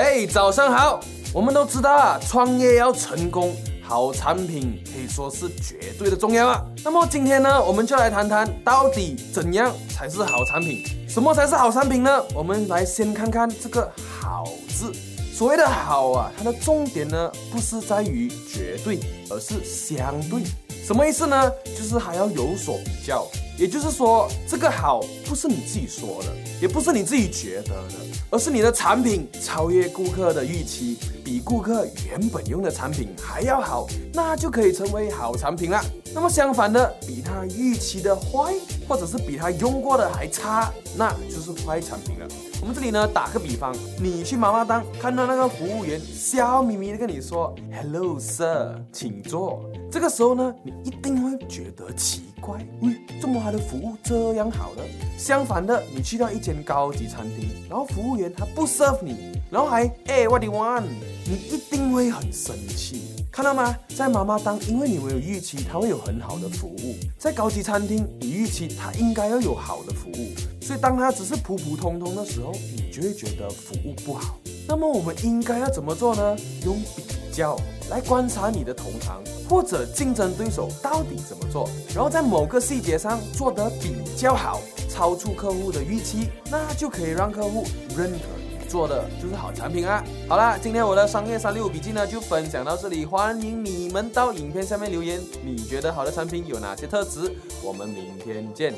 哎，早上好！我们都知道啊，创业要成功，好产品可以说是绝对的重要啊。那么今天呢，我们就来谈谈到底怎样才是好产品，什么才是好产品呢？我们来先看看这个“好”字。所谓的好啊，它的重点呢，不是在于绝对，而是相对。什么意思呢？就是还要有所比较。也就是说，这个好不是你自己说的，也不是你自己觉得的，而是你的产品超越顾客的预期，比顾客原本用的产品还要好，那就可以成为好产品了。那么相反的，比他预期的坏，或者是比他用过的还差，那就是坏产品了。我们这里呢，打个比方，你去妈妈档看到那个服务员笑眯眯的跟你说 “Hello sir，请坐”，这个时候呢，你一定会觉得奇怪，喂，怎么他的服务这样好的？相反的，你去到一间高级餐厅，然后服务员他不 serve 你，然后还哎 What do you want？你一定会很生气。看到吗？在妈妈当，因为你没有预期她会有很好的服务；在高级餐厅，你预期她应该要有好的服务。所以当她只是普普通通的时候，你就会觉得服务不好。那么我们应该要怎么做呢？用比较来观察你的同行或者竞争对手到底怎么做，然后在某个细节上做得比较好，超出客户的预期，那就可以让客户认可。做的就是好产品啊！好啦，今天我的商业三六五笔记呢就分享到这里，欢迎你们到影片下面留言，你觉得好的产品有哪些特质？我们明天见。